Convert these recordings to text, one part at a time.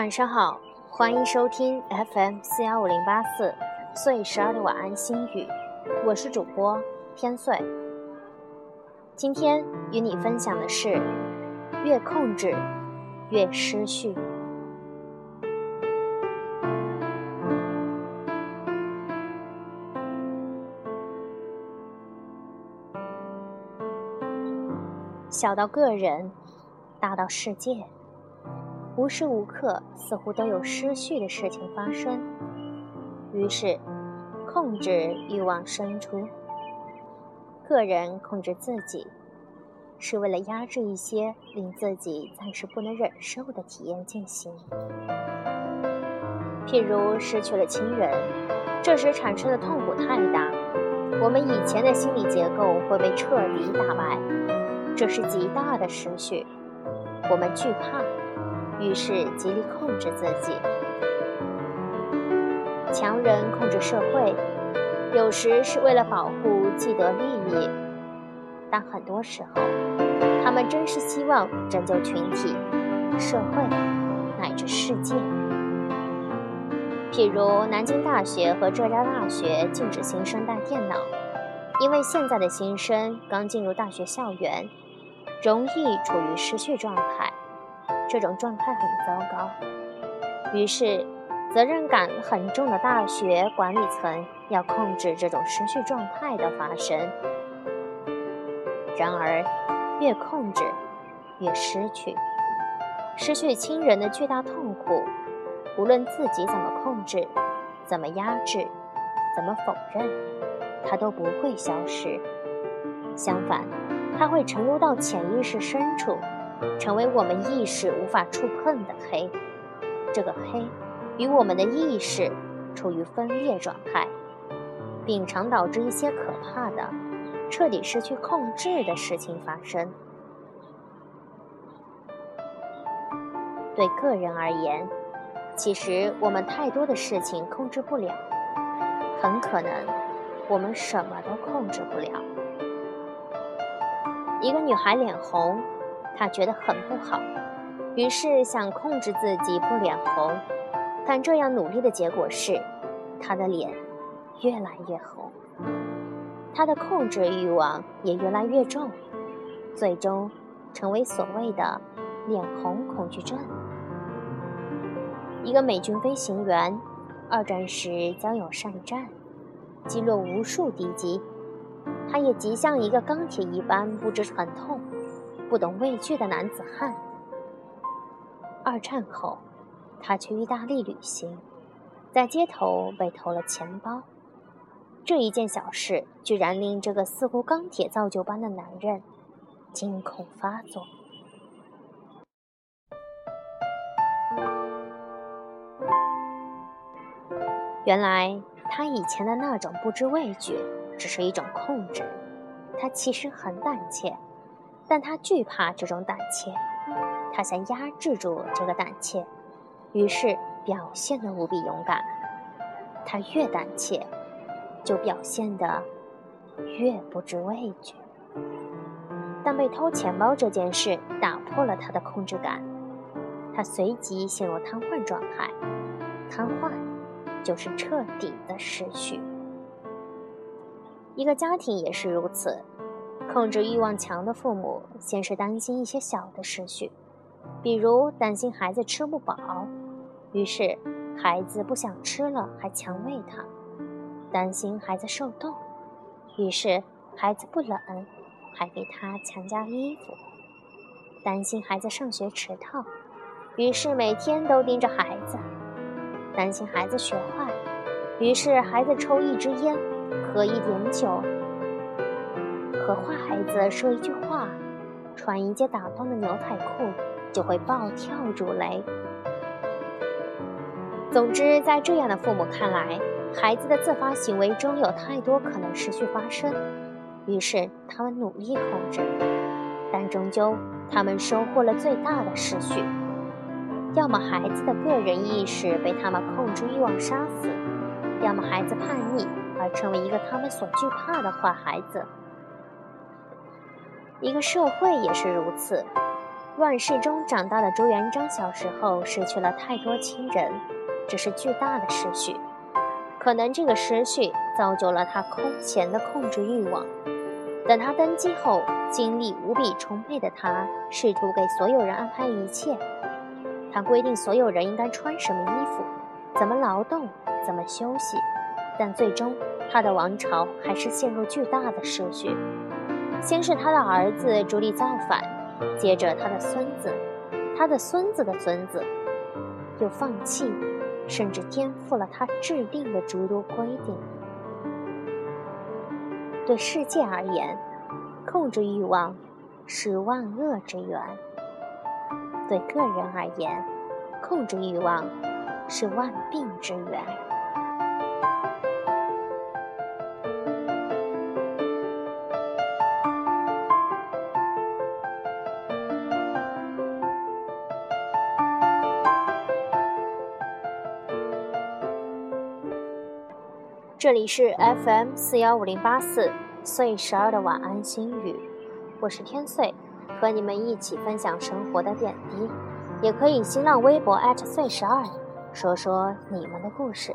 晚上好，欢迎收听 FM 四幺五零八四岁十二的晚安心语，我是主播天岁。今天与你分享的是：越控制，越失去。小到个人，大到世界。无时无刻似乎都有失序的事情发生，于是控制欲望生出。个人控制自己，是为了压制一些令自己暂时不能忍受的体验进行。譬如失去了亲人，这时产生的痛苦太大，我们以前的心理结构会被彻底打败，这是极大的失去，我们惧怕。于是极力控制自己，强人控制社会，有时是为了保护既得利益，但很多时候，他们真是希望拯救群体、社会乃至世界。譬如南京大学和浙江大学禁止新生带电脑，因为现在的新生刚进入大学校园，容易处于失序状态。这种状态很糟糕，于是责任感很重的大学管理层要控制这种失去状态的发生。然而，越控制，越失去。失去亲人的巨大痛苦，无论自己怎么控制、怎么压制、怎么否认，它都不会消失。相反，它会沉入到潜意识深处。成为我们意识无法触碰的黑，这个黑与我们的意识处于分裂状态，并常导致一些可怕的、彻底失去控制的事情发生。对个人而言，其实我们太多的事情控制不了，很可能我们什么都控制不了。一个女孩脸红。他觉得很不好，于是想控制自己不脸红，但这样努力的结果是，他的脸越来越红，他的控制欲望也越来越重，最终成为所谓的脸红恐惧症。一个美军飞行员，二战时交友善战，击落无数敌机，他也极像一个钢铁一般，不知疼痛。不懂畏惧的男子汉。二战后，他去意大利旅行，在街头被偷了钱包。这一件小事，居然令这个似乎钢铁造就般的男人惊恐发作。原来，他以前的那种不知畏惧，只是一种控制。他其实很胆怯。但他惧怕这种胆怯，他想压制住这个胆怯，于是表现得无比勇敢。他越胆怯，就表现得越不知畏惧。但被偷钱包这件事打破了他的控制感，他随即陷入瘫痪状态。瘫痪就是彻底的失去。一个家庭也是如此。控制欲望强的父母，先是担心一些小的失序，比如担心孩子吃不饱，于是孩子不想吃了还强喂他；担心孩子受冻，于是孩子不冷还给他强加衣服；担心孩子上学迟到，于是每天都盯着孩子；担心孩子学坏，于是孩子抽一支烟，喝一点酒。和坏孩子说一句话，穿一件打洞的牛仔裤，就会暴跳如雷。总之，在这样的父母看来，孩子的自发行为中有太多可能失去发生，于是他们努力控制，但终究他们收获了最大的失去。要么孩子的个人意识被他们控制欲望杀死，要么孩子叛逆而成为一个他们所惧怕的坏孩子。一个社会也是如此，乱世中长大的朱元璋小时候失去了太多亲人，这是巨大的失去。可能这个失去造就了他空前的控制欲望。等他登基后，精力无比充沛的他试图给所有人安排一切。他规定所有人应该穿什么衣服，怎么劳动，怎么休息。但最终，他的王朝还是陷入巨大的失序。先是他的儿子朱棣造反，接着他的孙子，他的孙子的孙子，又放弃，甚至颠覆了他制定的诸多规定。对世界而言，控制欲望是万恶之源；对个人而言，控制欲望是万病之源。这里是 FM 四幺五零八四岁十二的晚安心语，我是天岁，和你们一起分享生活的点滴，也可以新浪微博岁十二，说说你们的故事。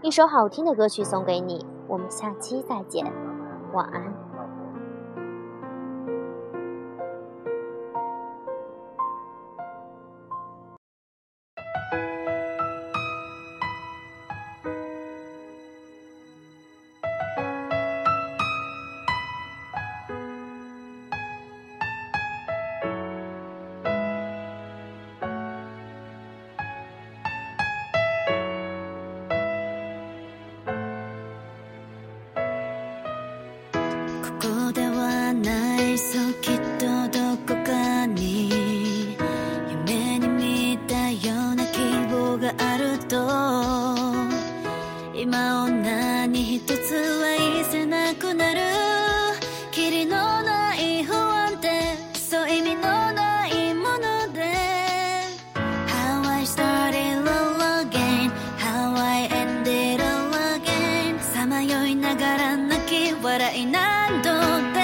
一首好听的歌曲送给你，我们下期再见，晚安。と。今女に一つは言いせなくなる。きりのない不安ってそう意味のないもので。How I started all again How I ended all again さまよいながら泣き笑い何度